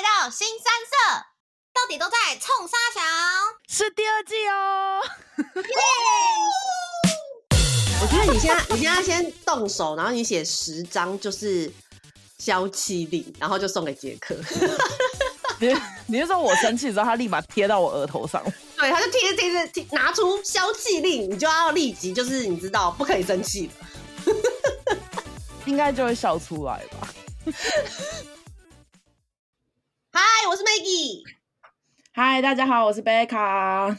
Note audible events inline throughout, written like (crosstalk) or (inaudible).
来到新三色，到底都在冲沙墙？是第二季哦。我觉得你现在，你现在先动手，然后你写十张就是消气令，然后就送给杰克。(laughs) 你你就说我生气的时候，他立马贴到我额头上。对，他就贴贴贴，拿出消气令，你就要立即就是你知道不可以生气了，应该就会笑出来吧。嗨，我是 Maggie。嗨，大家好，我是贝卡。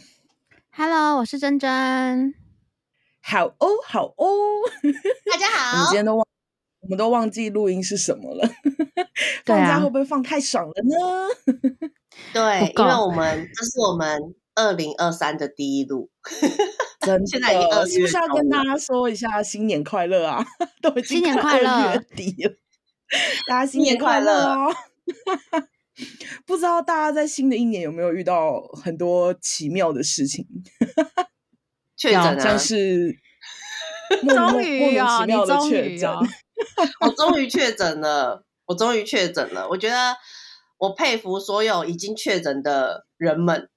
Hello，我是珍珍。好哦，好哦，大家好。(laughs) 我们今天都忘，我们都忘记录音是什么了。放假会不会放太爽了呢？(laughs) 对，因为我们这是我们二零二三的第一录，真的，现在已经是不是要跟大家说一下新年快乐啊？(laughs) 都已经快乐月底了，大家新年快乐哦！不知道大家在新的一年有没有遇到很多奇妙的事情？(laughs) 确诊像是 (laughs) 终于啊，你终于啊，我终于确诊了。我终于确诊了，我觉得我佩服所有已经确诊的人们。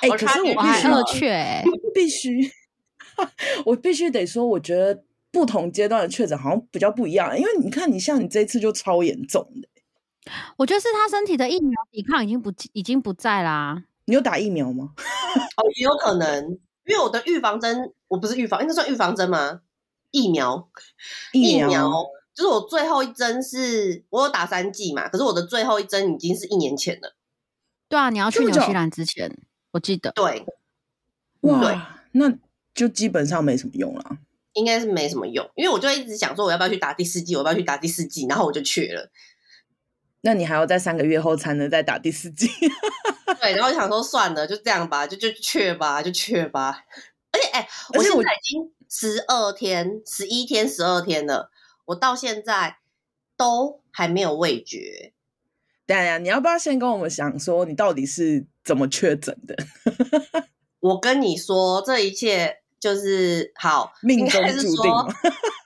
哎、(laughs) 欸，可是我还二确，必须，我必须得说，我觉得不同阶段的确诊好像比较不一样，因为你看，你像你这一次就超严重的。我觉得是他身体的疫苗抵抗已经不已经不在啦。你有打疫苗吗？(laughs) 哦，也有可能，因为我的预防针，我不是预防，应该算预防针吗？疫苗，疫苗。疫苗就是我最后一针是，我有打三剂嘛，可是我的最后一针已经是一年前了。对啊，你要去纽西兰之前，我记得。对，哇，对那就基本上没什么用了。应该是没什么用，因为我就一直想说，我要不要去打第四剂？我要不要去打第四剂？然后我就去了。那你还要在三个月后才能再打第四季？(laughs) 对，然后我想说算了，就这样吧，就就去吧，就去吧。而且，哎、欸，我现在已经十二天、十一天、十二天了。我到现在都还没有味觉。对呀，你要不要先跟我们讲说，你到底是怎么确诊的？我跟你说，这一切就是好命中注定。(laughs)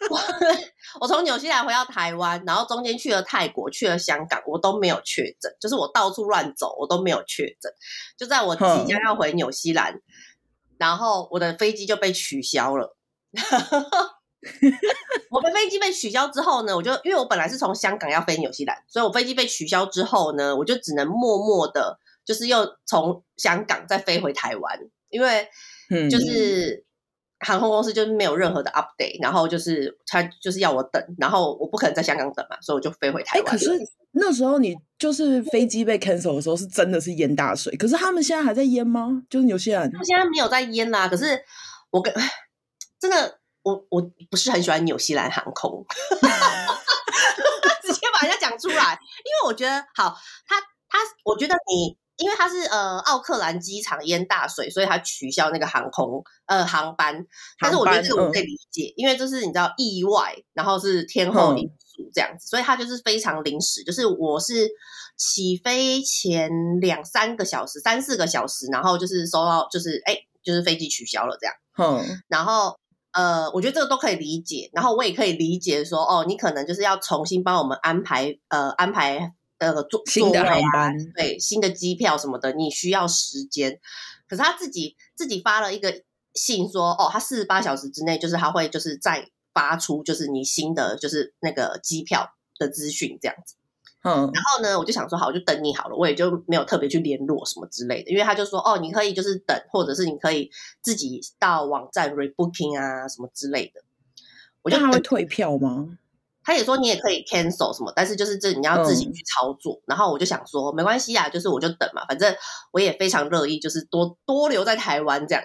(laughs) 我从纽西兰回到台湾，然后中间去了泰国，去了香港，我都没有确诊。就是我到处乱走，我都没有确诊。就在我即将要回纽西兰，然后我的飞机就被取消了。(laughs) 我的飞机被取消之后呢，我就因为我本来是从香港要飞纽西兰，所以我飞机被取消之后呢，我就只能默默的，就是又从香港再飞回台湾，因为就是航空公司就是没有任何的 update，然后就是他就是要我等，然后我不可能在香港等嘛，所以我就飞回台湾。欸，可是那时候你就是飞机被 cancel 的时候，是真的是淹大水，可是他们现在还在淹吗？就是纽西兰，他们现在没有在淹啦。可是我跟 (sighs) 真的。我我不是很喜欢纽西兰航空，(laughs) 直接把人家讲出来，因为我觉得好，他他，我觉得你，因为它是呃奥克兰机场淹大水，所以他取消那个航空呃航班，但是我觉得这个我可以理解，嗯、因为这是你知道意外，然后是天后因素这样子，嗯、所以它就是非常临时，就是我是起飞前两三个小时、三四个小时，然后就是收到就是哎，就是飞机取消了这样，嗯，然后。呃，我觉得这个都可以理解，然后我也可以理解说，哦，你可能就是要重新帮我们安排，呃，安排呃坐新的航班，对，新的机票什么的，你需要时间。可是他自己自己发了一个信说，哦，他四十八小时之内，就是他会就是再发出就是你新的就是那个机票的资讯这样子。嗯，然后呢，我就想说好，我就等你好了，我也就没有特别去联络什么之类的，因为他就说哦，你可以就是等，或者是你可以自己到网站 rebooking 啊什么之类的。我就他会退票吗？他也说你也可以 cancel 什么，但是就是这你要自己去操作。嗯、然后我就想说没关系啊，就是我就等嘛，反正我也非常乐意，就是多多留在台湾这样。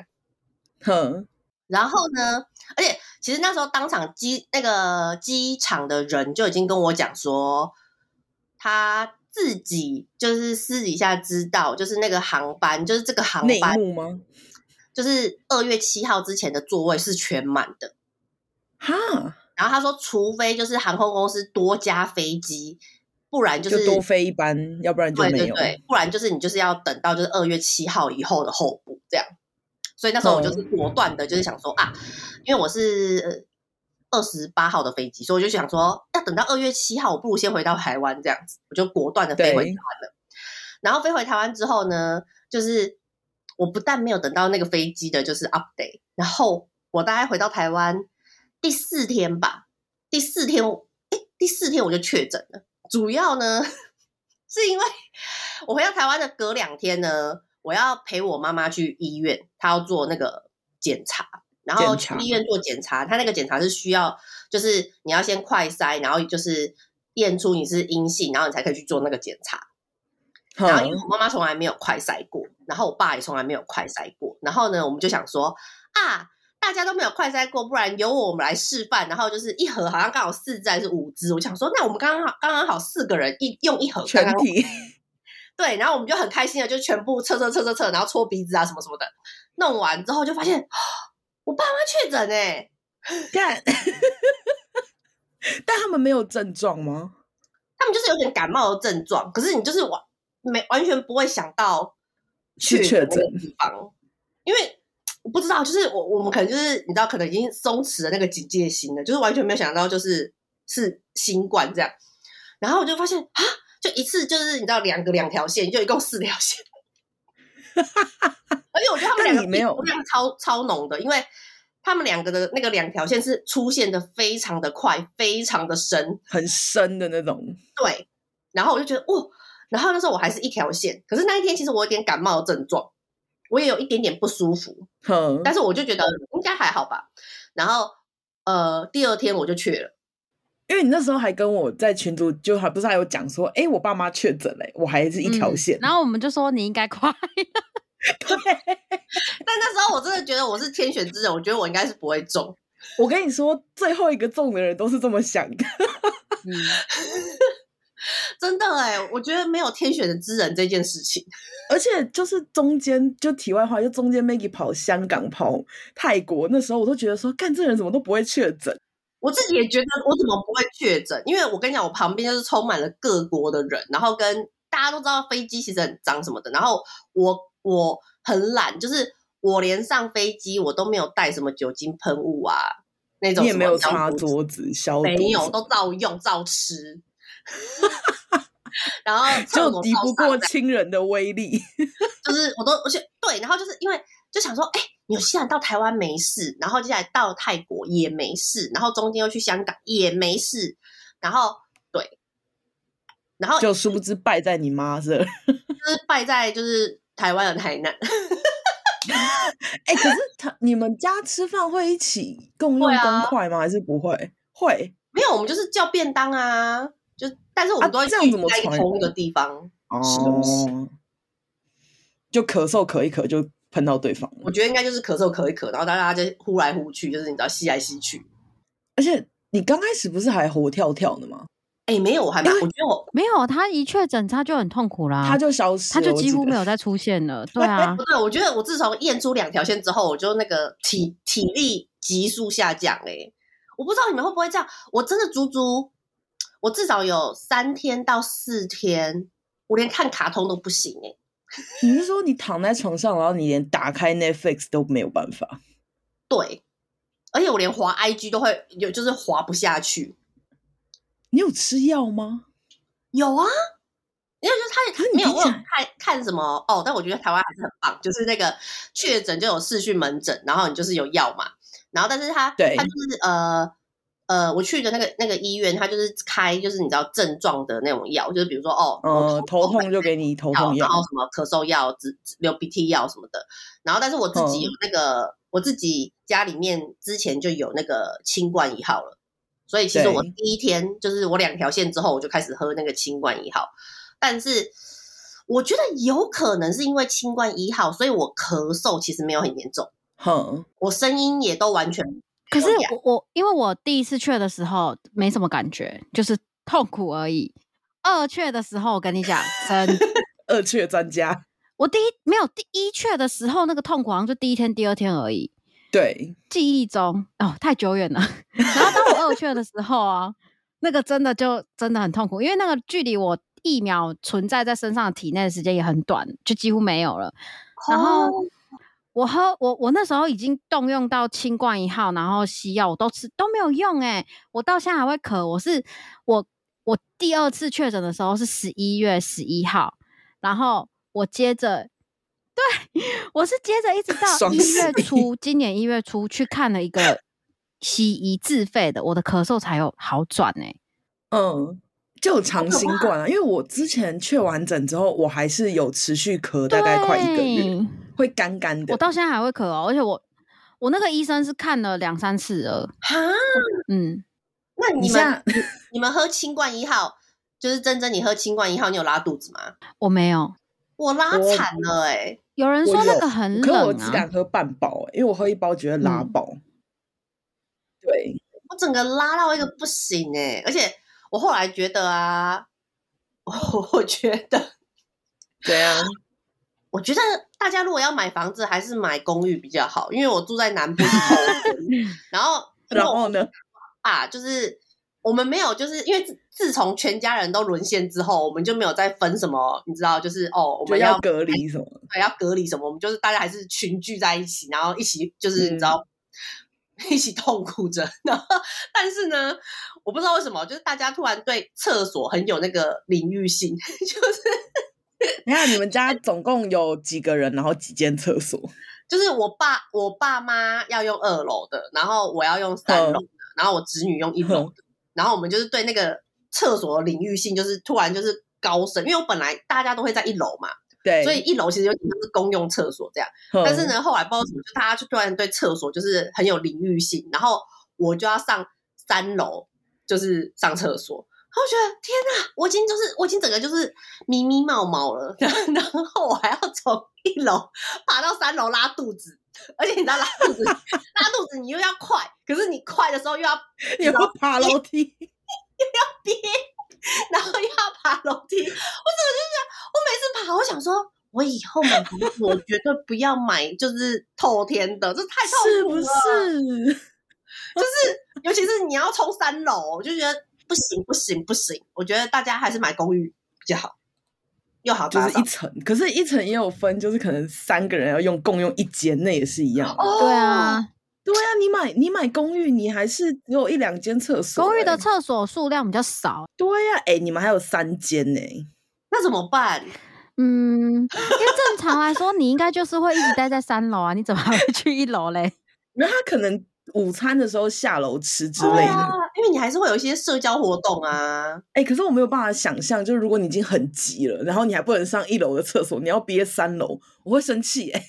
哼，然后呢，而且其实那时候当场机那个机场的人就已经跟我讲说。他自己就是私底下知道，就是那个航班，就是这个航班吗？就是二月七号之前的座位是全满的，哈。然后他说，除非就是航空公司多加飞机，不然就是就多飞一班，要不然就没有。对对对，不然就是你就是要等到就是二月七号以后的候补这样。所以那时候我就是果断的，就是想说、嗯、啊，因为我是二十八号的飞机，所以我就想说，要等到二月七号，我不如先回到台湾这样子，我就果断的飞回台湾了。然后飞回台湾之后呢，就是我不但没有等到那个飞机的就是 update，然后我大概回到台湾第四天吧，第四天，哎，第四天我就确诊了。主要呢，(laughs) 是因为我回到台湾的隔两天呢，我要陪我妈妈去医院，她要做那个检查。然后去医院做检查，她那个检查是需要，就是你要先快筛，然后就是验出你是阴性，然后你才可以去做那个检查。然后因为我妈妈从来没有快筛过，然后我爸也从来没有快筛过，然后呢，我们就想说啊，大家都没有快筛过，不然由我们来示范。然后就是一盒好像刚好四支还是五支，我想说，那我们刚刚好刚刚好四个人一用一盒全体，对，然后我们就很开心的就全部测测测测测，然后搓鼻子啊什么什么的，弄完之后就发现。(gasps) 我爸妈确诊哎，干，(laughs) 但他们没有症状吗？他们就是有点感冒的症状，可是你就是完没完全不会想到去确诊地方，因为我不知道，就是我我们可能就是你知道，可能已经松弛了那个警戒心了，就是完全没有想到就是是新冠这样，然后我就发现啊，就一次就是你知道两个两条线，就一共四条线。(laughs) 而且我觉得他们两个没有量超超浓的，因为他们两个的那个两条线是出现的非常的快，非常的深，很深的那种。对，然后我就觉得哦，然后那时候我还是一条线，可是那一天其实我有点感冒的症状，我也有一点点不舒服，嗯，但是我就觉得应该还好吧。然后呃，第二天我就去了，因为你那时候还跟我在群组就还不是还有讲说，哎，我爸妈确诊嘞，我还是一条线，嗯，然后我们就说你应该快。(laughs) 对，但那时候我真的觉得我是天选之人，我觉得我应该是不会中。我跟你说，最后一个中的人都是这么想的。嗯，(laughs) 真的哎，我觉得没有天选的之人这件事情。(laughs) 而且就是中间，就题外话，就中间 Maggie 跑香港、跑泰国，那时候我都觉得说，干这人怎么都不会确诊。我自己也觉得我怎么不会确诊，因为我跟你讲，我旁边就是充满了各国的人，然后跟大家都知道飞机其实很脏什么的，然后我。我很懒，就是我连上飞机我都没有带什么酒精喷雾啊，那种你也没有擦桌子消毒，没有，都照用照吃。(laughs) 然后就敌不过亲人的威力，(laughs) 就是我都而且对，然后就是因为就想说，哎、欸，纽西兰到台湾没事，然后接下来到泰国也没事，然后中间又去香港也没事，然后对，然后就殊不知败在你妈这，(laughs) 就是败在就是。台湾的台南，哎、欸，可是他你们家吃饭会一起共用公筷吗？啊、还是不会？会，没有，我们就是叫便当啊，就但是我们都会聚在同一个地方吃东西，哦、就咳嗽咳一咳就喷到对方。我觉得应该就是咳嗽咳一咳，然后大家就呼来呼去，就是你知道吸来吸去。而且你刚开始不是还活跳跳的吗？哎、欸，没有，我还没，我觉得我没有。他一确诊，他就很痛苦啦，他就消失，他就几乎没有再出现了。对啊，(laughs) 不对，我觉得我自从验出两条线之后，我就那个体体力急速下降。哎，我不知道你们会不会这样，我真的足足，我至少有三天到四天，我连看卡通都不行。哎，(laughs) 你是说你躺在床上，然后你连打开 Netflix 都没有办法？对，而且我连滑 IG 都会有，就是滑不下去。你有吃药吗？有啊，因为就是他没有我有看看什么哦，但我觉得台湾还是很棒，就是那个确诊就有视讯门诊，然后你就是有药嘛，然后但是他对他就是呃呃，我去的那个那个医院，他就是开就是你知道症状的那种药，就是比如说哦，呃，头痛就给你头痛药，然后什么咳嗽药、流鼻涕药什么的，然后但是我自己有那个、嗯、我自己家里面之前就有那个清冠一号了。所以其实我第一天就是我两条线之后，我就开始喝那个清冠一号。但是我觉得有可能是因为清冠一号，所以我咳嗽其实没有很严重。哼，我声音也都完全。可是我我因为我第一次去的时候没什么感觉，就是痛苦而已。二去的时候，我跟你讲，真 (laughs) 二去专家。(laughs) 我第一没有第一去的时候那个痛苦，好像就第一天、第二天而已。对，记忆中哦，太久远了。(laughs) 然后当我二确的时候啊，那个真的就真的很痛苦，因为那个距离我疫苗存在在身上的体内的时间也很短，就几乎没有了。然后我喝我我那时候已经动用到清冠一号，然后西药我都吃都没有用诶、欸，我到现在还会咳。我是我我第二次确诊的时候是十一月十一号，然后我接着对 (laughs) 我是接着一直 (laughs) 到一月 (laughs) 初，今年一月初去看了一个西医自费的，我的咳嗽才有好转诶、欸。嗯。就长新冠啊，因为我之前确完整之后，我还是有持续咳，大概快一个月，会干干的。我到现在还会咳哦，而且我我那个医生是看了两三次了。哈，嗯，那你们你们喝清冠一号，就是真珍，你喝清冠一号，你有拉肚子吗？我没有，我拉惨了哎、欸。有人说那个很冷、啊，可我只敢喝半包、欸，因为我喝一包觉得拉爆。嗯、对，我整个拉到一个不行哎、欸，而且。我后来觉得啊，我 (laughs) 我觉得，对啊，我觉得大家如果要买房子，还是买公寓比较好，因为我住在南部，(laughs) 然后 (laughs) 然后呢，啊，就是我们没有，就是因为自自从全家人都沦陷之后，我们就没有再分什么，你知道，就是哦，我们要，要隔离什么，对，要隔离什么，我们就是大家还是群聚在一起，然后一起就是你知道。嗯一起痛苦着，然后但是呢，我不知道为什么，就是大家突然对厕所很有那个领域性，(laughs) 就是你看你们家总共有几个人，然后几间厕所？(laughs) 就是我爸我爸妈要用二楼的，然后我要用三楼的，然后我侄女用一楼的，然后我们就是对那个厕所的领域性，就是突然就是高升，因为我本来大家都会在一楼嘛。对，所以一楼其实有点像是公用厕所这样，但是呢，后来不知道怎么，就大家就突然对厕所就是很有领域性，然后我就要上三楼，就是上厕所，然后我觉得天哪，我已经就是我已经整个就是咪咪冒毛了，(laughs) 然后我还要从一楼爬到三楼拉肚子，而且你知道拉肚子，拉肚子你又要快，可是你快的时候又要 (laughs) 又要爬楼梯，(laughs) 又要憋。然后又要爬楼梯，我怎么就是我每次爬，我想说，我以后买房子，我绝对不要买就是透天的，这太痛苦了，是不是？就是尤其是你要冲三楼，我就觉得不行不行不行，我觉得大家还是买公寓比较好，又好就是一层，可是一层也有分，就是可能三个人要用共用一间，那也是一样。哦，对啊。对啊，你买你买公寓，你还是只有一两间厕所，欸。公寓的厕所数量比较少。对呀，啊，哎，你们还有三间呢，那怎么办？嗯，因为正常来说，你应该就是会一直待在三楼啊，你怎么还会去一楼嘞？(laughs) 那他可能午餐的时候下楼吃之类的，啊，因为你还是会有一些社交活动啊。哎，可是我没有办法想象，就是如果你已经很急了，然后你还不能上一楼的厕所，你要憋三楼，我会生气哎。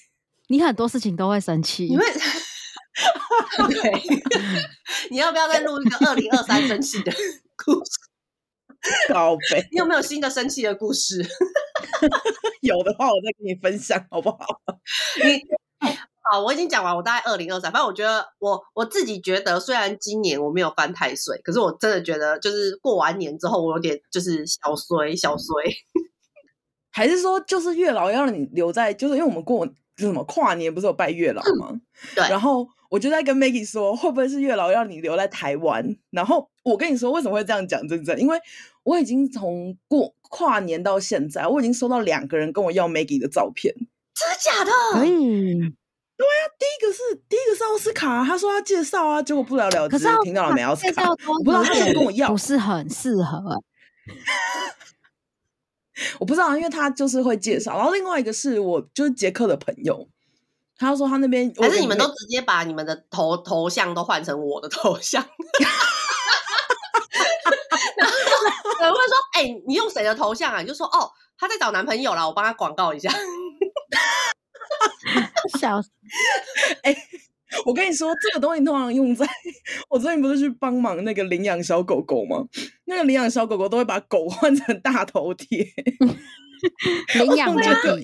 你很多事情都会生气，因为。对，你要不要再录一个二零二三生气的故事？宝贝，你有没有新的生气的故事？(laughs) 有的话，我再跟你分享，好不好？你好，我已经讲完，我大概二零二三。反正我觉得，我我自己觉得，虽然今年我没有犯太岁，可是我真的觉得，就是过完年之后，我有点就是小衰小衰。(laughs) 还是说，就是月老要让你留在，就是因为我们过就什么跨年不是有拜月老吗？嗯、对，然后。我就在跟 Maggie 说，会不会是月老要你留在台湾？然后我跟你说，为什么会这样讲？真正因为我已经从过跨年到现在，我已经收到两个人跟我要 Maggie 的照片，真的假的？嗯，对啊，第一个是第一个是奥斯卡，他说要介绍啊，结果不了了之，听到了没？奥斯卡，我不知道他想跟我要，不是很适合。(laughs) 我不知道，因为他就是会介绍。然后另外一个是我就是杰克的朋友。他说他那边还是你们都直接把你们的头头像都换成我的头像，(laughs) 然后有人会说：“哎、欸，你用谁的头像啊？”你就说：“哦，他在找男朋友啦，我帮他广告一下。” (laughs) 笑死！(laughs) 哎、欸，我跟你说，这个东西通常用在我最近不是去帮忙那个领养小狗狗吗？那个领养小狗狗都会把狗换成大头贴，(laughs) 领养这个。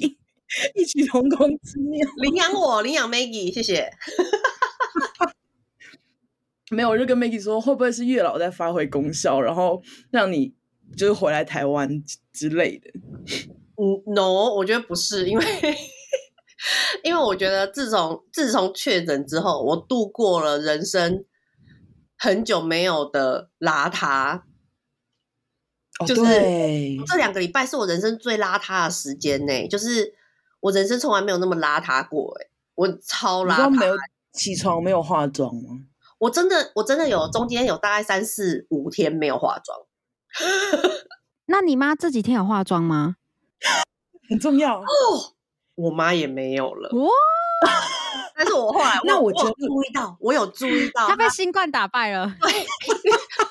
异曲同工之妙，领养我，领养 Maggie，谢谢。(laughs) 没有，我就跟 Maggie 说，会不会是月老在发挥功效，然后让你就是回来台湾之类的？嗯，No，我觉得不是，因为 (laughs) 因为我觉得自从自从确诊之后，我度过了人生很久没有的邋遢。就是这两个礼拜是我人生最邋遢的时间呢，就是。我人生从来没有那么邋遢过，诶，我超邋遢，没有起床没有化妆吗？我真的我真的有中间有大概三四五天没有化妆。(laughs) 那你妈这几天有化妆吗？很重要哦。我妈也没有了。哇！(laughs) 但是我后来，那我就注意到，我有注意到她被新冠打败了。对，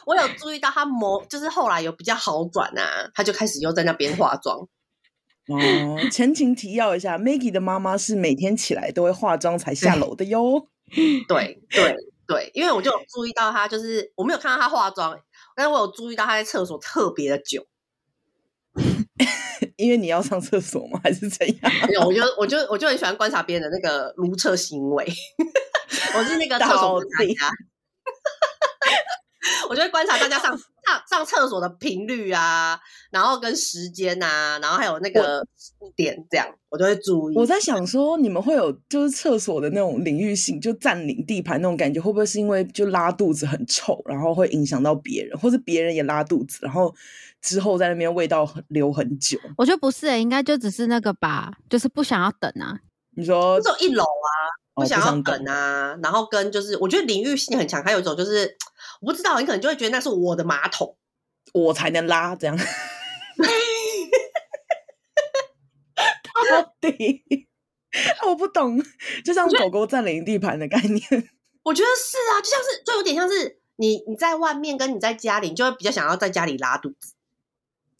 我有注意到她模，就是后来有比较好转啊，她就开始又在那边化妆。(laughs) 哦，前情提要一下，Maggie 的妈妈是每天起来都会化妆才下楼的哟。对对对，因为我就有注意到她，就是我没有看到她化妆，但是我有注意到她在厕所特别的久。(laughs) 因为你要上厕所吗？(laughs) 还是怎样？没有，我就我就我就很喜欢观察别人的那个如厕行为。(laughs) 我是那个厕所观察家。(laughs) (laughs) 我就会观察大家上 (laughs) 上上厕所的频率啊，然后跟时间啊，然后还有那个点这样，我都会注意。我在想说，你们会有就是厕所的那种领域性，就占领地盘那种感觉，会不会是因为就拉肚子很臭，然后会影响到别人，或是别人也拉肚子，然后之后在那边味道留很久？我觉得不是、欸，应该就只是那个吧，就是不想要等啊。你说就一楼啊，不想要梗啊，哦、然后跟就是我觉得领域性很强，还有一种就是。我不知道，你可能就会觉得那是我的马桶，我才能拉这样。(laughs) 到底我不懂，就像狗狗占领地盘的概念。(laughs) 我觉得是啊，就像是，就有点像是你你在外面跟你在家里，你就会比较想要在家里拉肚子。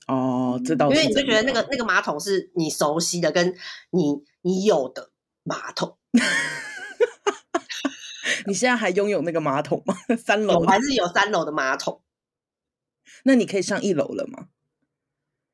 哦，这倒是，因为你就觉得那个那个马桶是你熟悉的，跟你你有的马桶。(laughs) 你现在还拥有那个马桶吗？(laughs) 三楼还是有三楼的马桶？那你可以上一楼了吗？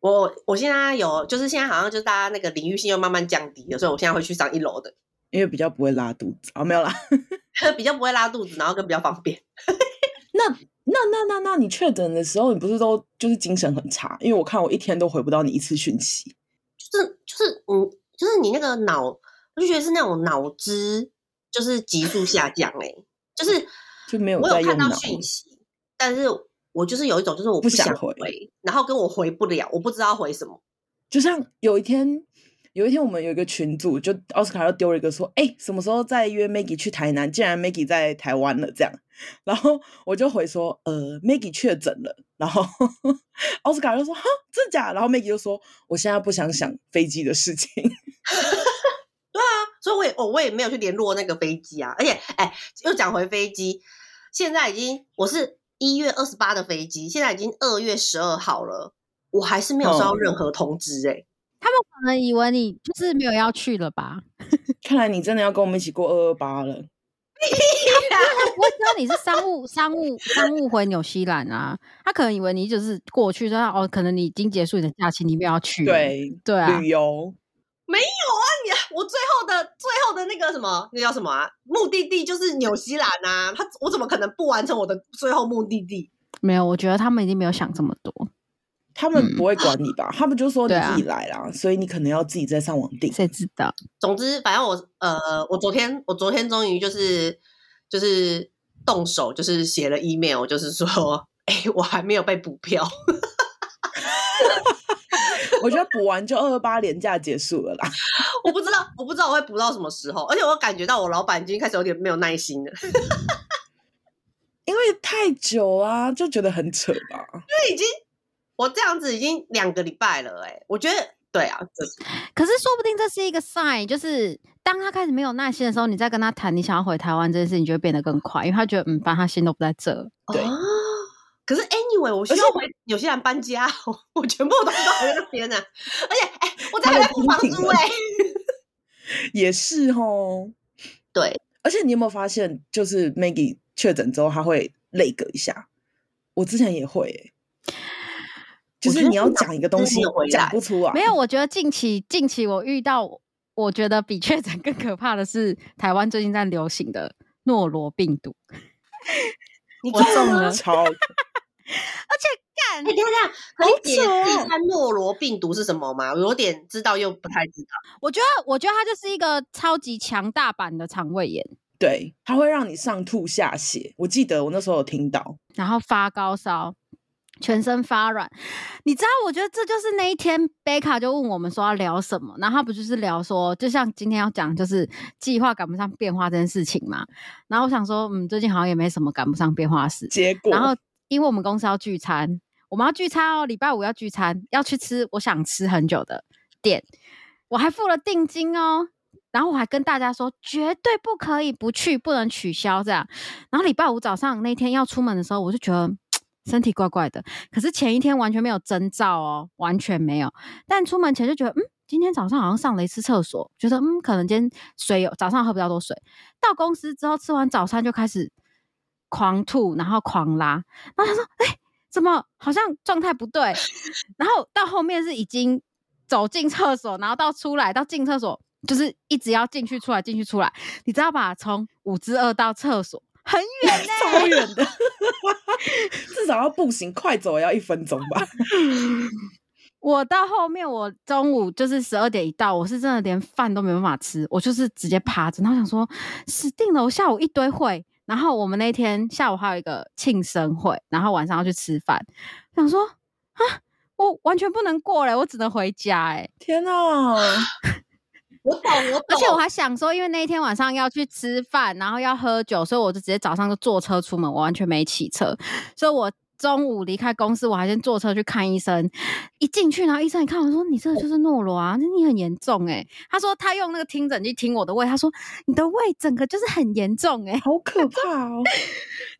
我我现在有，就是现在好像就是大家那个领域性又慢慢降低了，所以我现在会去上一楼的，因为比较不会拉肚子啊、哦，没有啦，(laughs) 比较不会拉肚子，然后更比较方便。(laughs) 那那那那那你确诊的时候，你不是都就是精神很差？因为我看我一天都回不到你一次讯息，就是就是嗯，就是你那个脑，我就觉得是那种脑汁。就是急速下降哎、欸，就是就没有我有看到讯息，但是我就是有一种就是我不想回，想回，然后跟我回不了，我不知道回什么。就像有一天，有一天我们有一个群组，就奥斯卡又丢了一个说，哎、欸，什么时候再约 Maggie 去台南？竟然 Maggie 在台湾了，这样，然后我就回说，呃，Maggie 确诊了，然后 (laughs) 奥斯卡就说，哈，真假？然后 Maggie 就说，我现在不想想飞机的事情。(laughs) 对啊，所以我也我我也没有去联络那个飞机啊，而且哎，又讲回飞机，现在已经我是一月二十八的飞机，现在已经二月十二号了，我还是没有收到任何通知哎、欸。他们可能以为你就是没有要去了吧？(laughs) 看来你真的要跟我们一起过二二八了。我知道你是商务商务商务回纽西兰啊，他可能以为你就是过去，说哦，可能你已经结束你的假期，你没有要去。对对啊，旅游。没有啊，你我最后的最后的那个什么，那叫什么啊？目的地就是纽西兰啊。他我怎么可能不完成我的最后目的地？没有，我觉得他们已经没有想这么多。他们不会管你吧？嗯、他们就说你自己来啦，啊、所以你可能要自己再上网订。谁知道？总之，反正我呃，我昨天我昨天终于就是就是动手，就是写了 email，就是说，(laughs) 哎，我还没有被补票。(laughs) 我觉得补完就二二八连假结束了啦。(laughs) 我不知道，我不知道我会补到什么时候，而且我感觉到我老板已经开始有点没有耐心了，因为太久啊，就觉得很扯吧。(laughs) 因为已经我这样子已经两个礼拜了，哎，我觉得对啊，可是说不定这是一个 sign，就是当他开始没有耐心的时候，你再跟他谈你想要回台湾这件事情，就会变得更快，因为他觉得嗯，反正他心都不在这。对。哦可是 anyway，我需要回纽西兰搬家，我我全部都在那边呢。而且，哎、欸，我这还在付房租哎、欸。(laughs) 也是哦，对。而且你有没有发现，就是 Maggie 确诊之后，他会 lag 一下。我之前也会、欸，就是你要讲一个东西，讲不出来。没有，我觉得近期近期我遇到，我觉得比确诊更可怕的是台湾最近在流行的诺罗病毒。你中了，超。而且干，你看看，可以解释一下诺罗病毒是什么吗？我有点知道又不太知道。我觉得，我觉得它就是一个超级强大版的肠胃炎。对，它会让你上吐下泻。我记得我那时候有听到，然后发高烧，全身发软。你知道，我觉得这就是那一天贝卡就问我们说要聊什么，然后他不就是聊说，就像今天要讲就是计划赶不上变化这件事情嘛。然后我想说，嗯，最近好像也没什么赶不上变化的事。结果，然后因为我们公司要聚餐，我们要聚餐哦，礼拜五要聚餐，要去吃我想吃很久的店，我还付了定金哦。然后我还跟大家说，绝对不可以不去，不能取消这样。然后礼拜五早上那天要出门的时候，我就觉得 (tsk) 身体怪怪的。可是前一天完全没有征兆哦，完全没有。但出门前就觉得，嗯，今天早上好像上了一次厕所，觉得嗯，可能今天水有早上喝比较多水。到公司之后吃完早餐就开始狂吐，然后狂拉。然后他说，哎，怎么好像状态不对？(laughs) 然后到后面是已经走进厕所，然后到出来到进厕所。就是一直要进去出来进去出来，你知道吧？从五之二到厕所很远 (laughs) 呢、欸，超远的，(laughs) 至少要步行快走也要一分钟吧。我到后面，我中午就是十二点一到，我是真的连饭都没办法吃，我就是直接趴着。然后想说死定了，我下午一堆会，然后我们那天下午还有一个庆生会，然后晚上要去吃饭，想说啊，我完全不能过来，我只能回家、欸。哎，天哪！(laughs) 我懂，我懂。而且我还想说，因为那一天晚上要去吃饭，然后要喝酒，所以我就直接早上就坐车出门，我完全没骑车。所以我中午离开公司，我还先坐车去看医生。一进去，然后医生一看我说：“你这个就是诺罗啊，那你很严重哎。”他说他用那个听诊器听我的胃，他说你的胃整个就是很严重哎，好可 (laughs) 怕哦！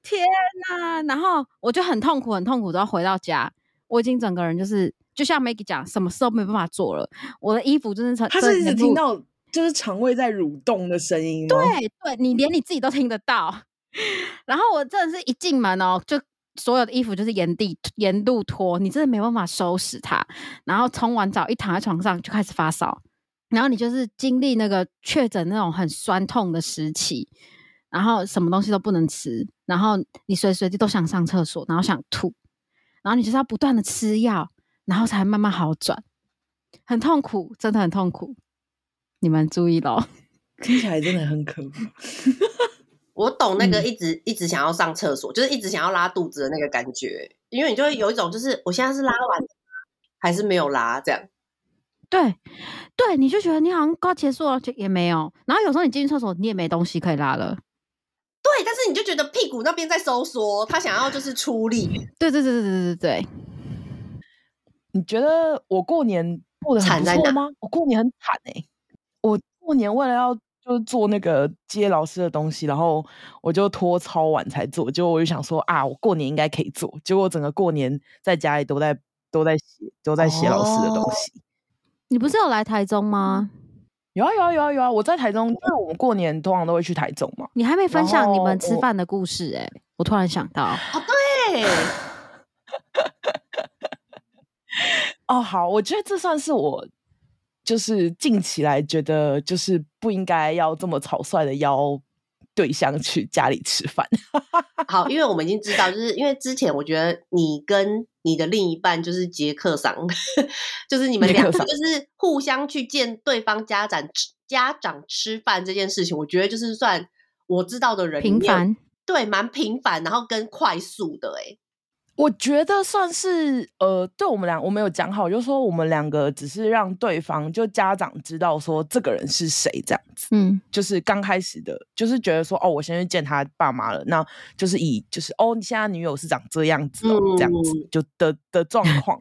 天哪！然后我就很痛苦，很痛苦，都要回到家，我已经整个人就是。就像 Maggie 讲，什么事都没办法做了。我的衣服真的是，他是一直听到就是肠胃在蠕动的声音。对对，你连你自己都听得到。(laughs) 然后我真的是一进门哦，就所有的衣服就是沿地沿路脱，你真的没办法收拾它。然后冲完澡一躺在床上就开始发烧，然后你就是经历那个确诊那种很酸痛的时期，然后什么东西都不能吃，然后你随时随地都想上厕所，然后想吐，然后你就是要不断的吃药。然后才慢慢好转，很痛苦，真的很痛苦。你们注意咯，听起来真的很可怕。我懂那个一直、嗯、一直想要上厕所，就是一直想要拉肚子的那个感觉，因为你就会有一种，就是我现在是拉完还是没有拉这样。对，对，你就觉得你好像快结束了，就也没有。然后有时候你进去厕所，你也没东西可以拉了。对，但是你就觉得屁股那边在收缩，他想要就是出力。对对对对对对对。你觉得我过年过得很不错吗？我过年很惨哎、欸！我过年为了要就是做那个接老师的东西，然后我就拖超晚才做。结果我就想说啊，我过年应该可以做。结果整个过年在家里都在都在写都在写老师的东西。你不是有来台中吗？有啊有啊有啊有啊！我在台中，因为我们过年通常都会去台中嘛。你还没分享你们吃饭的故事哎、欸！我突然想到，哦对。(laughs) 哦，好，我觉得这算是我就是近期来觉得就是不应该要这么草率的邀对象去家里吃饭。(laughs) 好，因为我们已经知道，就是因为之前我觉得你跟你的另一半就是杰克桑，(laughs) 就是你们两个就是互相去见对方家长家长吃饭这件事情，我觉得就是算我知道的人频繁，对，蛮频繁，然后跟快速的、欸，哎。我觉得算是呃，对我们俩，我们有讲好，就是说我们两个只是让对方就家长知道说这个人是谁这样子，嗯，就是刚开始的，就是觉得说哦，我先去见他爸妈了，那就是以就是哦，你现在女友是长这样子哦，这样子就的的状况。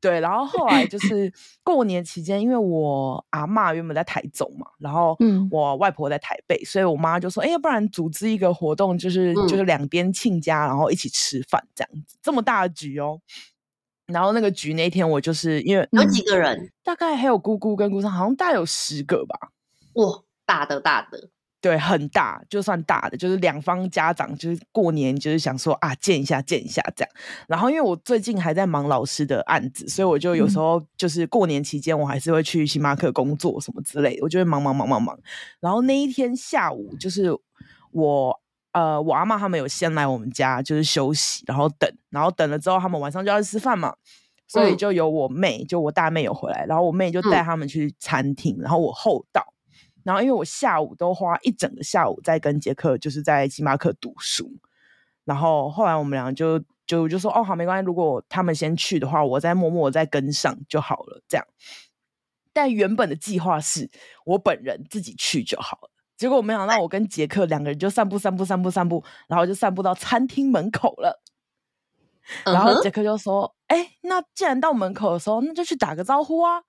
对，然后后来就是过年期间，因为我阿妈原本在台中嘛，然后我外婆在台北，嗯、所以我妈就说：“哎，要不然组织一个活动，就是、嗯、就是两边亲家，然后一起吃饭这样子，这么大的局哦。”然后那个局那天，我就是因为有几个人，嗯、大概还有姑姑跟姑丈，好像大概有十个吧。哇，大的大的。对，很大，就算大的，就是两方家长，就是过年就是想说啊，见一下，见一下这样。然后因为我最近还在忙老师的案子，所以我就有时候就是过年期间，我还是会去星巴克工作什么之类的，我就会忙忙忙忙忙。然后那一天下午，就是我呃，我阿妈他们有先来我们家，就是休息，然后等，然后等了之后，他们晚上就要吃饭嘛，所以就有我妹，就我大妹有回来，然后我妹就带他们去餐厅，然后我后到。然后，因为我下午都花一整个下午在跟杰克，就是在星巴克读书。然后后来我们俩就就就说哦好没关系，如果他们先去的话，我再默默再跟上就好了。这样，但原本的计划是我本人自己去就好了。结果我没想到，我跟杰克两个人就散步散步散步散步，然后就散步到餐厅门口了。然后杰克就说：“哎、uh 那既然到门口的时候，那就去打个招呼啊。”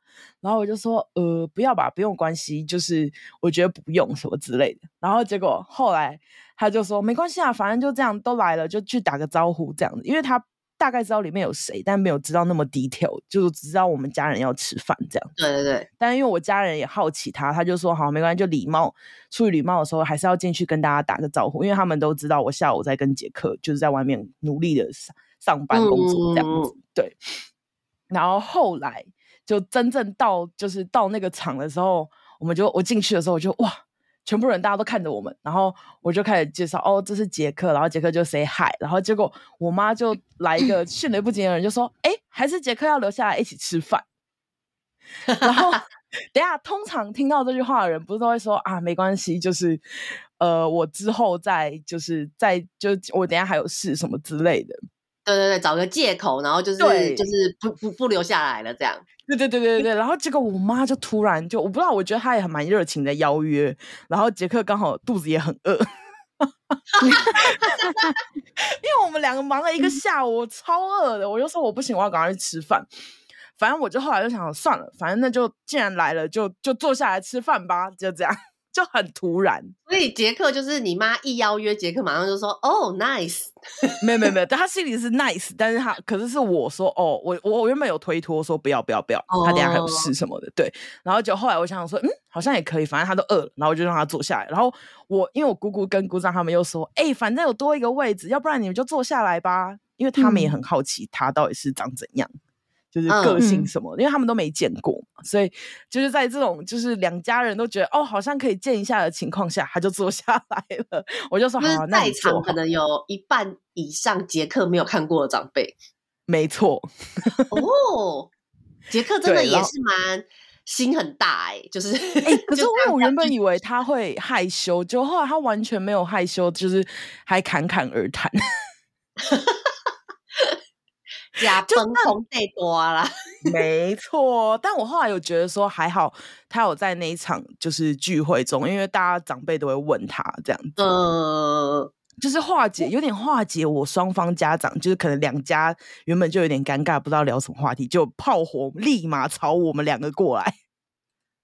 然后我就说：“呃，不要吧，不用关系，就是我觉得不用什么之类的。”然后结果后来他就说：“没关系啊，反正就这样都来了，就去打个招呼这样子。”因为他大概知道里面有谁，但没有知道那么 detail，就是只知道我们家人要吃饭这样。对对对。但因为我家人也好奇他，他就说：“好，没关系，就礼貌，出于礼貌的时候还是要进去跟大家打个招呼，因为他们都知道我下午在跟杰克就是在外面努力的。”上班工作这样子，嗯、对。然后后来就真正到就是到那个场的时候，我们就我进去的时候，我就哇，全部人大家都看着我们，然后我就开始介绍哦，这是杰克，然后杰克就 say hi，然后结果我妈就来一个迅雷不及掩人就说，哎，还是杰克要留下来一起吃饭。然后 (laughs) 等下，通常听到这句话的人，不是都会说啊，没关系，就是呃，我之后再就是再就我等下还有事什么之类的。对对对，找个借口，然后就是对就是不不不留下来了，这样。对对对对对，(laughs) 然后结果我妈就突然就我不知道，我觉得她也很蛮热情的邀约，然后杰克刚好肚子也很饿，(laughs) 因为我们两个忙了一个下午，我超饿的，我就说我不行，我要赶快去吃饭。反正我就后来就想算了，反正那就既然来了，就就坐下来吃饭吧，就这样。就很突然，所以杰克就是你妈一邀约，杰克马上就说：“哦，nice。(laughs) ”没有没有没有，但他心里是 nice，但是他可是是我说：“哦，我我原本有推脱说不要不要不要，他等下还有事什么的。”对，然后就后来我想想说：“嗯，好像也可以，反正他都饿了。”然后我就让他坐下来。然后我因为我姑姑跟姑丈他们又说：“哎、欸，反正有多一个位置，要不然你们就坐下来吧。”因为他们也很好奇他到底是长怎样。就是个性什么，嗯、因为他们都没见过，所以就是在这种就是两家人都觉得哦，好像可以见一下的情况下，他就坐 (laughs) 下来了。我就说好，那在场可能有一半以上杰克没有看过的长辈，(laughs) 没错。哦，杰克真的也是蛮心很大哎、欸，就是哎，可 (laughs) 是因为我原本以为他会害羞，就后来他完全没有害羞，就是还侃侃而谈。加分红太多了，(laughs) 没错。但我后来有觉得说还好，他有在那一场就是聚会中，因为大家长辈都会问他这样子，呃，就是化解有点化解我双方家长，就是可能两家原本就有点尴尬，不知道聊什么话题，就炮火立马朝我们两个过来，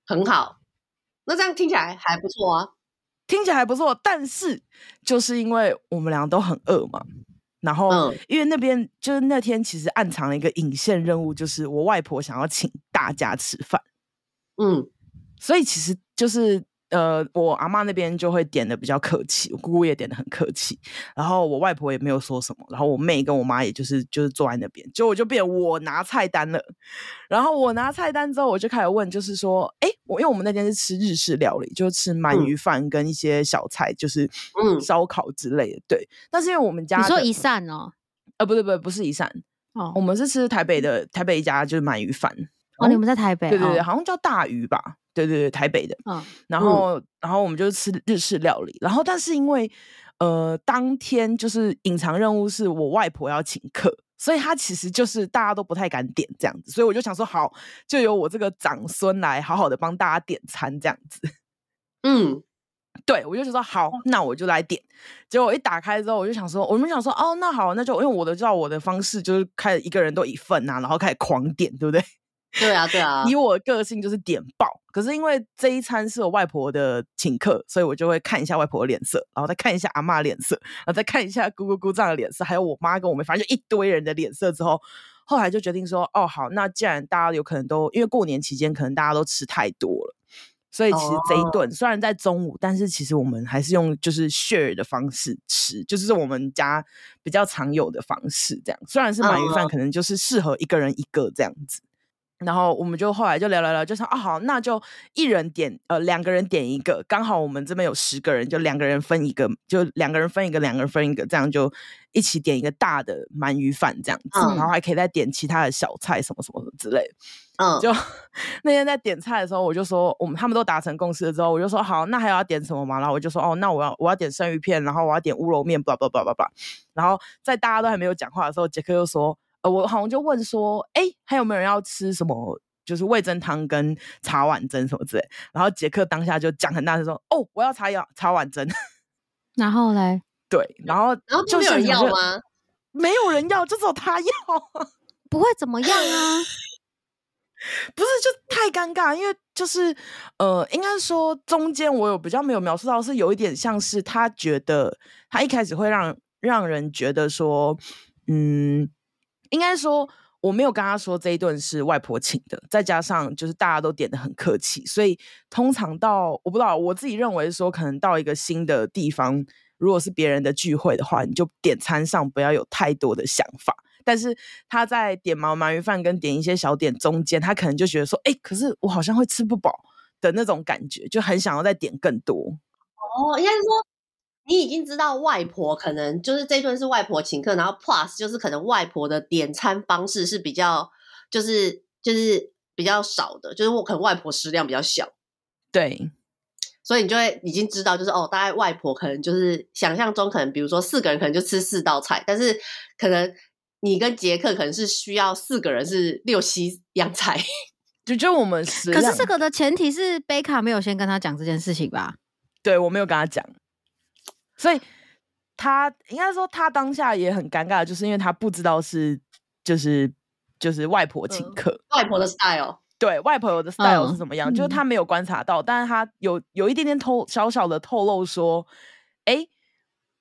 很好。那这样听起来还不错啊，听起来还不错。但是就是因为我们两个都很饿嘛。然后，因为那边就是那天，其实暗藏了一个引线任务，就是我外婆想要请大家吃饭。嗯，所以其实就是。呃，我阿妈那边就会点的比较客气，我姑姑也点的很客气，然后我外婆也没有说什么，然后我妹跟我妈也就是就是坐在那边，就我就变我拿菜单了，然后我拿菜单之后，我就开始问，就是说，哎，我因为我们那天是吃日式料理，就吃鳗鱼饭跟一些小菜，就是嗯。烧烤之类的，对。但是因为我们家你说一扇哦，呃，不对不对，不是一扇哦，我们是吃台北的台北一家就是鳗鱼饭哦，你们在台北，对对对，好像叫大鱼吧。对对对，台北的，嗯，然后、嗯、然后我们就吃日式料理，然后但是因为呃当天就是隐藏任务是我外婆要请客，所以他其实就是大家都不太敢点这样子，所以我就想说好，就由我这个长孙来好好的帮大家点餐这样子，嗯，(laughs) 对，我就说好，那我就来点，结果我一打开之后，我就想说，我们想说哦，那好，那就因为我的知道我的方式就是开始一个人都一份啊，然后开始狂点，对不对？(laughs) 对啊，对啊，以我的个性就是点爆。可是因为这一餐是我外婆的请客，所以我就会看一下外婆的脸色，然后再看一下阿妈脸色，然后再看一下姑姑姑丈的脸色，还有我妈跟我妹，反正就一堆人的脸色之后，后来就决定说，哦，好，那既然大家有可能都因为过年期间可能大家都吃太多了，所以其实这一顿虽然在中午，但是其实我们还是用就是 share 的方式吃，就是我们家比较常有的方式，这样虽然是鳗鱼饭，可能就是适合一个人一个这样子。然后我们就后来就聊聊聊，就说啊好，那就一人点呃两个人点一个，刚好我们这边有十个人，就两个人分一个，就两个人分一个，两个人分一个，这样就一起点一个大的鳗鱼饭这样子，嗯、然后还可以再点其他的小菜什么什么什么之类的。嗯，就 (laughs) 那天在点菜的时候，我就说我们他们都达成共识了之后，我就说好，那还要点什么吗？然后我就说哦，那我要我要点生鱼片，然后我要点乌龙面，叭叭叭叭叭。然后在大家都还没有讲话的时候，杰克又说。我好像就问说，哎，还有没有人要吃什么？就是味噌汤跟茶碗蒸什么之类。然后杰克当下就讲很大声说，哦，我要茶要茶碗蒸。(laughs) 然后嘞，(laughs) 对，然后然后就没有人要吗？没有人要，就只有他要。(laughs) 不会怎么样啊？不是，就太尴尬，因为就是呃，应该说中间我有比较没有描述到，是有一点像是他觉得他一开始会让让人觉得说，嗯。应该说我没有跟他说这一顿是外婆请的，再加上就是大家都点得很客气，所以通常到我不知道我自己认为说，可能到一个新的地方，如果是别人的聚会的话，你就点餐上不要有太多的想法。但是他在点毛鳗鱼饭跟点一些小点中间，他可能就觉得说，哎，可是我好像会吃不饱的那种感觉，就很想要再点更多。哦，应该是说。你已经知道外婆可能就是这顿是外婆请客，然后 plus 就是可能外婆的点餐方式是比较就是就是比较少的，就是我可能外婆食量比较小，对，所以你就会已经知道就是哦，大概外婆可能就是想象中可能比如说四个人可能就吃四道菜，但是可能你跟杰克可能是需要四个人是六七样菜，(laughs) 就就我们食量。可是这个的前提是贝卡没有先跟他讲这件事情吧？对，我没有跟他讲。所以他应该说，他当下也很尴尬，就是因为他不知道是就是就是外婆请客，嗯、外婆的 style，对，外婆的 style 是怎么样？嗯、就是他没有观察到，但是他有有一点点透小小的透露说，哎，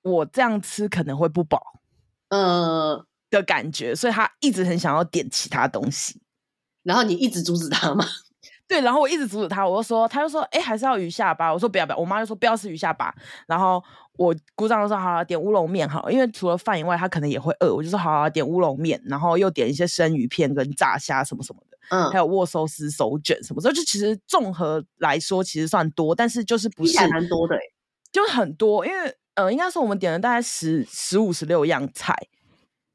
我这样吃可能会不饱，呃的感觉，所以他一直很想要点其他东西，然后你一直阻止他吗？对，然后我一直阻止他，我就说，他就说，哎，还是要鱼下巴。我说不要不要，我妈就说不要吃鱼下巴。然后我姑丈就说，好好点乌龙面好，因为除了饭以外，他可能也会饿。我就说，好好点乌龙面，然后又点一些生鱼片跟炸虾什么什么的，嗯，还有握寿司手卷什么，所以就其实综合来说，其实算多，但是就是不是蛮多的，就是很多，因为呃，应该说我们点了大概十十五十六样菜，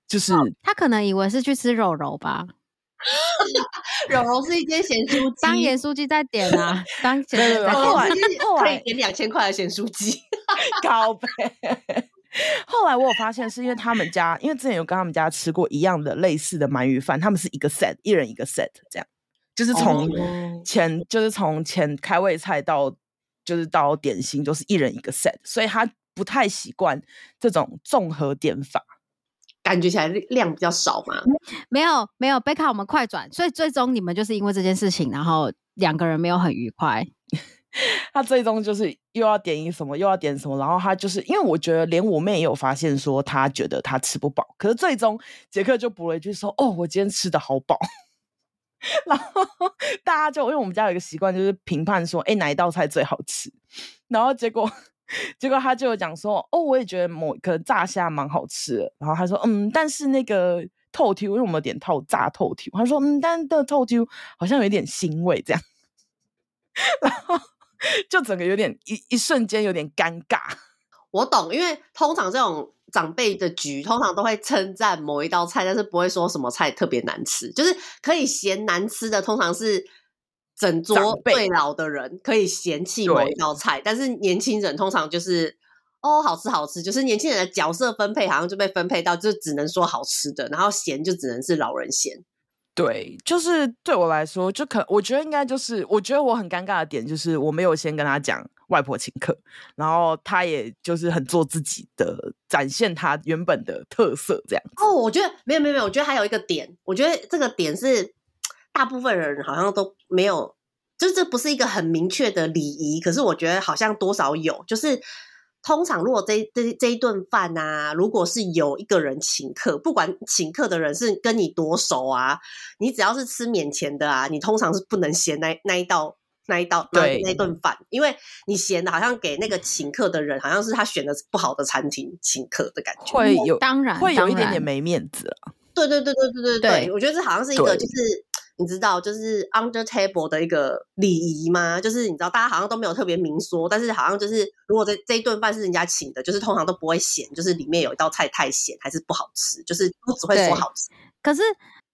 就是、哦、他可能以为是去吃肉肉吧。柔柔是一间咸酥鸡，当盐酥鸡在点啊，(laughs) 当咸酥鸡后来可以点两千块的咸酥鸡，高呗。后来我有发现，是因为他们家，因为之前有跟他们家吃过一样的类似的鳗鱼饭，他们是一个 set，一人一个 set，这样，就是从前、oh. 就是从前开胃菜到就是到点心都是一人一个 set，所以他不太习惯这种综合点法。感觉起来量比较少嘛？没有没有，贝卡，我们快转。所以最终你们就是因为这件事情，然后两个人没有很愉快。(laughs) 他最终就是又要点一什么，又要点什么，然后他就是因为我觉得连我妹也有发现说，他觉得他吃不饱。可是最终杰克就补了一句说：“哦，我今天吃的好饱。(laughs) ”然后大家就因为我们家有一个习惯，就是评判说：“哎，哪一道菜最好吃？” (laughs) 然后结果。结果他就有讲说，哦，我也觉得某可能炸虾蛮好吃。然后他说，嗯，但是那个透抽，因为我们点套炸透抽，他说，嗯，但的透抽好像有一点腥味这样。(laughs) 然后就整个有点一一瞬间有点尴尬。我懂，因为通常这种长辈的局，通常都会称赞某一道菜，但是不会说什么菜特别难吃，就是可以嫌难吃的，通常是。整桌最老的人可以嫌弃某一道菜，但是年轻人通常就是哦，好吃好吃，就是年轻人的角色分配好像就被分配到就只能说好吃的，然后咸就只能是老人咸。对，就是对我来说，就可我觉得应该就是，我觉得我很尴尬的点就是我没有先跟他讲外婆请客，然后他也就是很做自己的，展现他原本的特色这样。哦，我觉得没有没有没有，我觉得还有一个点，我觉得这个点是。(tsk) 大部分人好像都没有，就是这不是一个很明确的礼仪，可是我觉得好像多少有。就是通常如果这这这一顿饭啊，如果是有一个人请客，不管请客的人是跟你多熟啊，你只要是吃免钱的啊，你通常是不能嫌那那一道那一道那那顿饭，因为你嫌的好像给那个请客的人好像是他选的不好的餐厅请客的感觉，会有当然会有一点点没面子啊。对对对对对对对，对我觉得这好像是一个就是。你知道，就是 under table 的一个礼仪吗？就是你知道，大家好像都没有特别明说，但是好像就是如果这这一顿饭是人家请的，就是通常都不会嫌，就是里面有一道菜太咸还是不好吃，就是都只会说好吃。可是，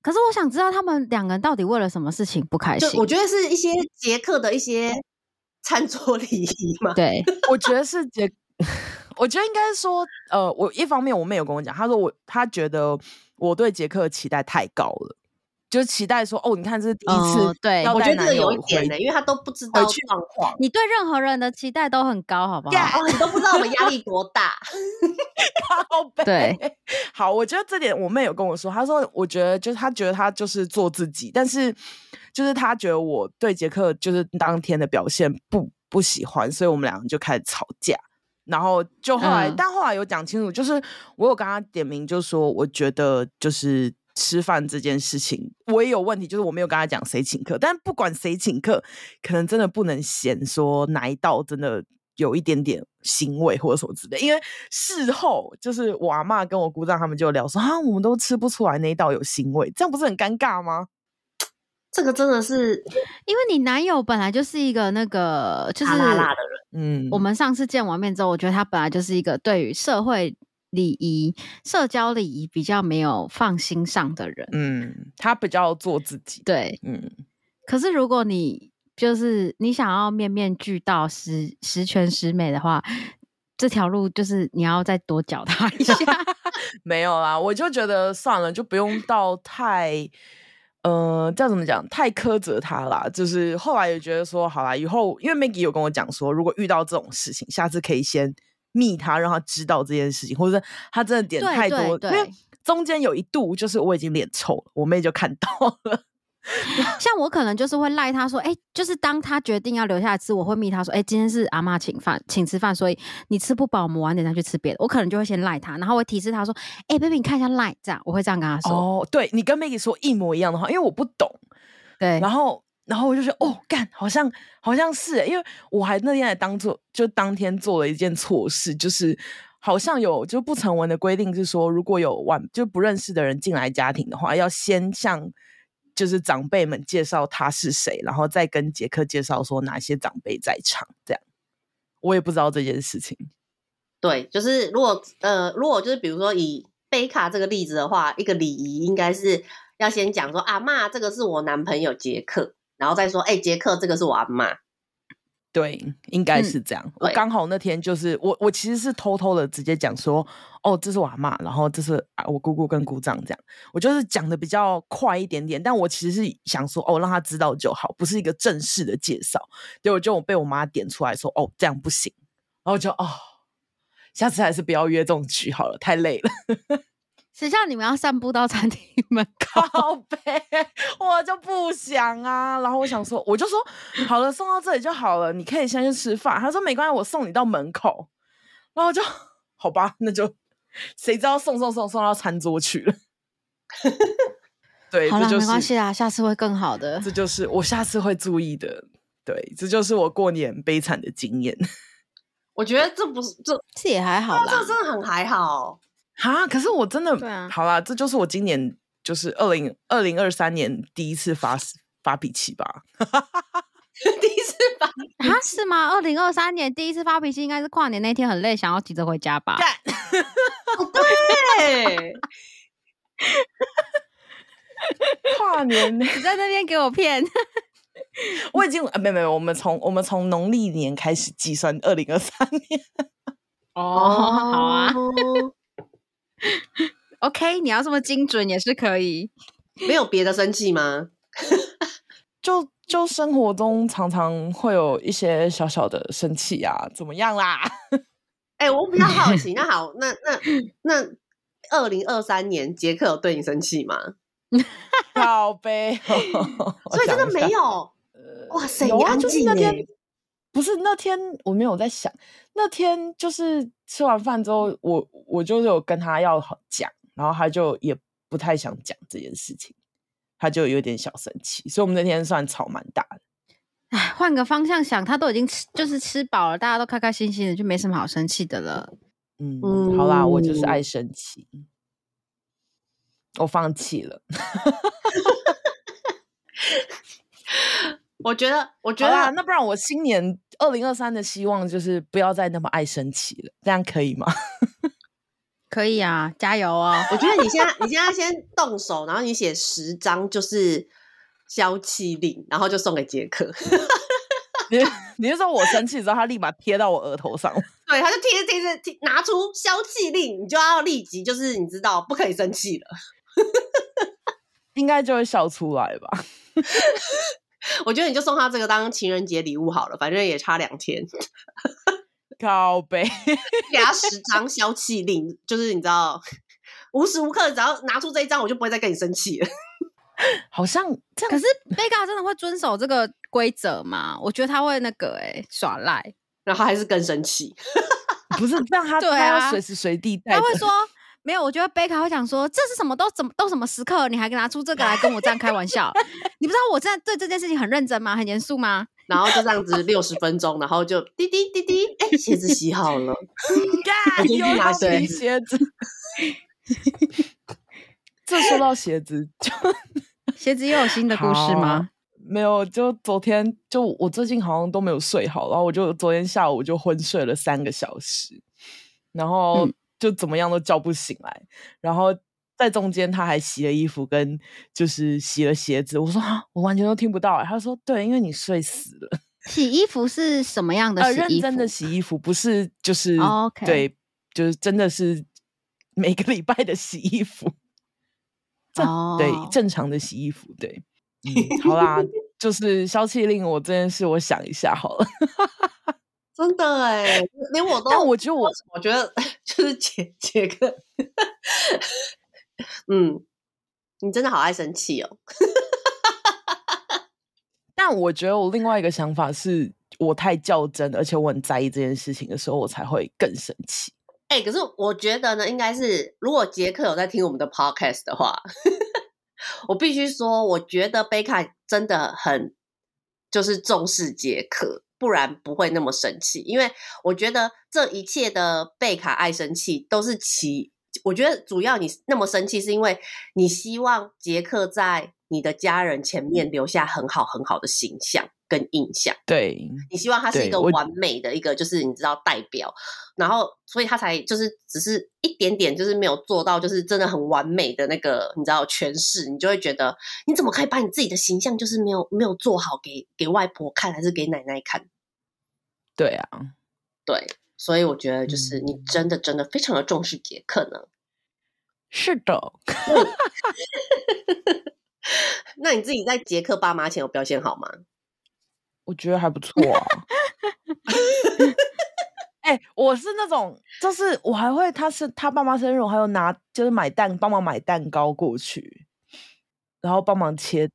可是我想知道他们两个人到底为了什么事情不开心？我觉得是一些捷克的一些 (laughs) 餐桌礼仪嘛。对，(laughs) 我觉得是捷。(laughs) 我觉得应该说，呃，我一方面我妹有跟我讲，她说我她觉得我对捷克的期待太高了，就期待说，哦，你看这是第一次，嗯、对，我觉得这个有一点呢、欸，因为他都不知道状况。你对任何人的期待都很高，好不好？Yeah, 哦，你都不知道我们压力多大。(laughs) 对，好，我觉得这点我妹有跟我说，她说，我觉得就是她觉得她就是做自己，但是就是她觉得我对杰克就是当天的表现不不喜欢，所以我们两个就开始吵架。然后就后来，嗯、但后来有讲清楚，就是我有跟他点名，就是说我觉得就是吃饭这件事情我也有问题，就是我没有跟他讲谁请客，但不管谁请客，可能真的不能嫌说哪一道真的有一点点腥味或者什么之类，因为事后就是我阿妈跟我姑丈他们就聊说啊，我们都吃不出来那一道有腥味，这样不是很尴尬吗？这个真的是，因为你男友本来就是一个那个就是辣辣的人。嗯，我们上次见完面之后，我觉得他本来就是一个对于社会礼仪、社交礼仪比较没有放心上的人。嗯，他比较做自己。对，嗯。可是如果你就是你想要面面俱到、十十全十美的话，这条路就是你要再多脚踏一下。(laughs) 没有啦，我就觉得算了，就不用到太。呃，叫怎么讲？太苛责他啦。就是后来也觉得说，好啦，以后因为 Maggie 有跟我讲说，如果遇到这种事情，下次可以先密他，让他知道这件事情，或者是他真的点太多。对对对，因为中间有一度，就是我已经脸臭了，我妹就看到了。(laughs) 像我可能就是会赖他说，哎、欸，就是当他决定要留下来吃，我会密他说，哎、欸，今天是阿妈请饭，请吃饭，所以你吃不饱，我们晚点再去吃别的。我可能就会先赖他，然后我提示他说，哎、欸、，baby，你看一下赖，这样我会这样跟他说。哦，对，你跟 Maggie 说一模一样的话，因为我不懂，对，然后然后我就说，哦，干，好像好像是，因为我还那天还当做就当天做了一件错事，就是好像有就不成文的规定是说，如果有晚就不认识的人进来家庭的话，要先向。就是长辈们介绍他是谁，然后再跟杰克介绍说哪些长辈在场，这样我也不知道这件事情。对，就是如果呃，如果就是比如说以贝卡这个例子的话，一个礼仪应该是要先讲说阿嬷，这个是我男朋友杰克，然后再说哎，杰克这个是我阿妈。对，应该是这样。嗯、我刚好那天就是我，我其实是偷偷的直接讲说，哦，这是我阿妈，然后这是啊我姑姑跟姑丈这样。我就是讲的比较快一点点，但我其实是想说，哦，让他知道就好，不是一个正式的介绍。结果就我被我妈点出来说，哦，这样不行。然后就哦，下次还是不要约这种局好了，太累了。谁叫你们要散步到餐厅 (laughs) 门口呗？我就不想啊。然后我想说，我就说好了，送到这里就好了。你可以先去吃饭。他说没关系，我送你到门口。然后就好吧，那就谁知道送送送送到餐桌去了。对，好了，就是、没关系啦，下次会更好的。这就是我下次会注意的。对，这就是我过年悲惨的经验。(laughs) 我觉得这不是这这也还好啦，这真的很还好。哈，可是我真的，对啊，好啦，这就是我今年就是二零二零二三年第一次发发脾气吧。(laughs) 第一次发啊？(laughs) 是吗？二零二三年第一次发脾气，应该是跨年那天很累，想要急着回家吧？对，跨年 (laughs) 你在那边给我骗？我已经啊，没有没有，我们从我们从农历年开始计算二零二三年。哦，好啊。(laughs) OK，你要这么精准也是可以。没有别的生气吗？(laughs) 就就生活中常常会有一些小小的生气啊，怎么样啦？(laughs) 哎、欸，我比较好奇。那好，那那那二零二三年杰克有对你生气吗？好呗，所以真的没有。呃、哇塞，你安静那天不是那天我没有在想，那天就是吃完饭之后，我我就是有跟他要讲，然后他就也不太想讲这件事情，他就有点小生气，所以我们那天算吵蛮大的。哎，换个方向想，他都已经吃就是吃饱了，大家都开开心心的，就没什么好生气的了。嗯，好啦，我就是爱生气，我放弃了。(laughs) 我觉得，我觉得，那不然我新年二零二三的希望就是不要再那么爱生气了，这样可以吗？(laughs) 可以啊，加油哦！我觉得你现在，你现在先动手，然后你写十张就是消气令，然后就送给杰克。你你就说我生气之后，他立马贴到我额头上。(laughs) 对，他就贴贴贴，拿出消气令，你就要立即就是你知道不可以生气了，(laughs) 应该就会笑出来吧。我觉得你就送他这个当情人节礼物好了，反正也差两天。(laughs) 靠北，给他十张消气令，就是你知道，无时无刻只要拿出这一张，我就不会再跟你生气了。(laughs) 好像这样，可是贝卡真的会遵守这个规则吗？我觉得他会那个哎、欸、耍赖，然后还是更生气。(laughs) 不是这样他，他对啊，随时随地带。他会说没有，我觉得贝卡会想说，这是什么都怎么都什么时刻，你还拿出这个来跟我这样开玩笑？(laughs) 你不知道我现在对这件事情很认真吗？很严肃吗？(laughs) 然后就这样子六十分钟，然后就滴滴滴滴，哎、欸，鞋子洗好了，(laughs) 我就去拿洗鞋子。这说到鞋子就。鞋子又有新的故事吗？没有，就昨天就我最近好像都没有睡好，然后我就昨天下午就昏睡了三个小时，然后就怎么样都叫不醒来，嗯、然后在中间他还洗了衣服跟就是洗了鞋子，我说啊，我完全都听不到，他说对，因为你睡死了。洗衣服是什么样的洗衣服？呃、认真的洗衣服不是就是、oh, okay. 对，就是真的是每个礼拜的洗衣服。哦，对，正常的洗衣服，对，嗯，好啦，(laughs) 就是消气令，我这件事我想一下好了，真的哎，连我都，但我觉得我，我觉得 (laughs) 就是杰杰克，嗯，你真的好爱生气哦，(laughs) 但我觉得我另外一个想法是我太较真，而且我很在意这件事情的时候，我才会更生气。哎、欸，可是我觉得呢，应该是如果杰克有在听我们的 podcast 的话，(laughs) 我必须说，我觉得贝卡真的很就是重视杰克，不然不会那么生气。因为我觉得这一切的贝卡爱生气，都是其我觉得主要你那么生气，是因为你希望杰克在你的家人前面留下很好很好的形象。跟印象，对，你希望他是一个完美的一个，就是你知道代表，然后所以他才就是只是一点点，就是没有做到，就是真的很完美的那个，你知道诠释，你就会觉得你怎么可以把你自己的形象就是没有没有做好给给外婆看，还是给奶奶看？对啊，对，所以我觉得就是你真的真的非常的重视杰克呢。是的，(laughs) 那你自己在杰克爸妈前有表现好吗？我觉得还不错啊！(laughs) 哎、欸，我是那种，就是我还会，他是他爸妈生日，我还有拿，就是买蛋，帮忙买蛋糕过去，然后帮忙切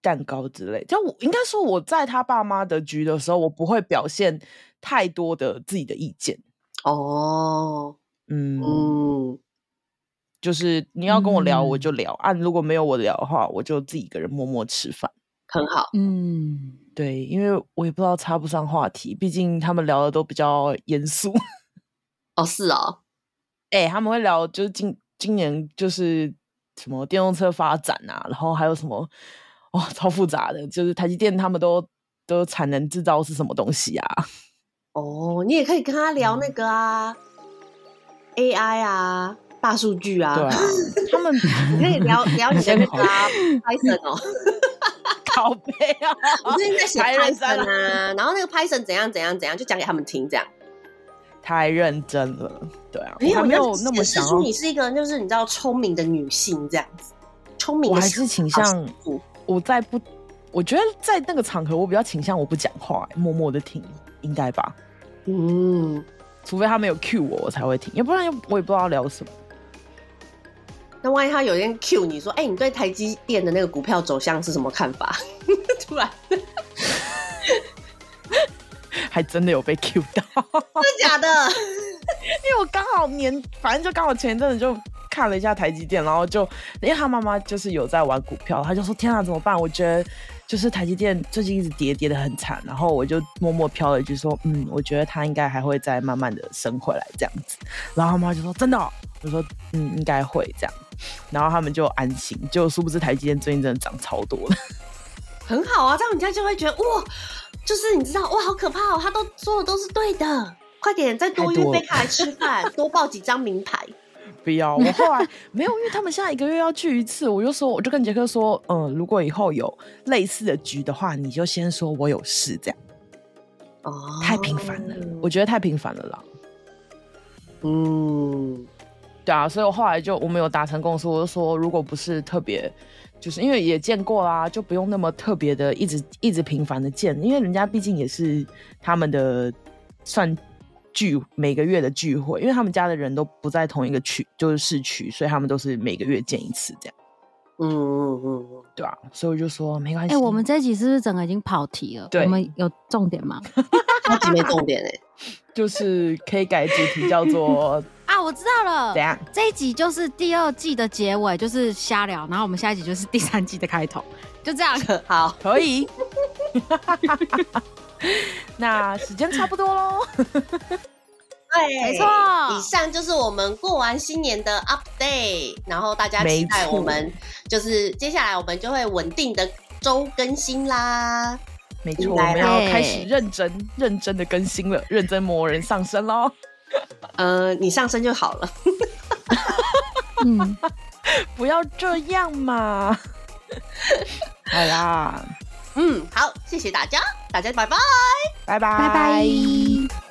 蛋糕之类。就我应该说，我在他爸妈的局的时候，我不会表现太多的自己的意见。哦，嗯嗯，就是你要跟我聊，我就聊；啊、如果没有我聊的话，我就自己一个人默默吃饭，很好。嗯。对，因为我也不知道插不上话题，毕竟他们聊的都比较严肃。(laughs) 哦，是哦，哎，他们会聊，就是今今年就是什么电动车发展啊，然后还有什么，哇、哦，超复杂的，就是台积电他们都都产能制造是什么东西啊？(laughs) 哦，你也可以跟他聊那个啊、嗯、，AI 啊，大数据啊，对啊，(laughs) 他们你可以聊聊你的那个 Python 哦。好悲啊！我最近在写 Python 啊，然后那个 Python 怎样怎样怎样，就讲给他们听，这样。太认真了，对啊，没有我还没有那么想。说你是一个，就是你知道聪明的女性这样子，聪明的。我还是倾向我在不，我觉得在那个场合，我比较倾向我不讲话，默默的听，应该吧？嗯，除非他没有 cue 我，我才会听，要不然又我也不知道聊什么。那万一他有一天 Q 你说，哎、欸，你对台积电的那个股票走向是什么看法？(laughs) 突然，(laughs) 还真的有被 Q 到，真的假的？(laughs) 因为我刚好年，反正就刚好前一阵子就看了一下台积电，然后就因为他妈妈就是有在玩股票，他就说：“天啊，怎么办？”我觉得就是台积电最近一直跌，跌的很惨。然后我就默默飘了一句说：“嗯，我觉得它应该还会再慢慢的升回来这样子。”然后他妈就说：“真的哦？”我说：“嗯，应该会这样。”然后他们就安心，就殊不知台积电最近真的涨超多了。(laughs) 很好啊，这样人家就会觉得哇，就是你知道哇，好可怕哦，他都说的都是对的，快点再多约贝卡来吃饭，(laughs) 多报几张名牌。不要，我后来没有，因为他们现在一个月要聚一次，我就说，我就跟杰克说，嗯，如果以后有类似的局的话，你就先说我有事，这样。哦，太频繁了，我觉得太频繁了啦。嗯，对啊，所以我后来就我们有达成共识，我就说，如果不是特别，就是因为也见过啦，就不用那么特别的一直一直频繁的见，因为人家毕竟也是他们的算。聚每个月的聚会，因为他们家的人都不在同一个区，就是市区，所以他们都是每个月见一次这样。嗯嗯嗯，对啊，所以我就说没关系。哎、欸，我们这一集是不是整个已经跑题了？对，我们有重点吗？(laughs) 超级没重点哎、欸，(laughs) 就是可以改主题叫做啊，我知道了。怎样？这一集就是第二季的结尾，就是瞎聊，然后我们下一集就是第三季的开头，就这样。(laughs) 好，可以。(laughs) 那时间差不多喽。对，没错。以上就是我们过完新年的 update，然后大家期待我们就是接下来我们就会稳定的周更新啦。没错，我们要开始认真认真的更新了，认真磨人上身喽。(laughs) 呃，你上身就好了。嗯，不要这样嘛。好啦。嗯，好，谢谢大家，大家拜拜，拜拜，拜拜。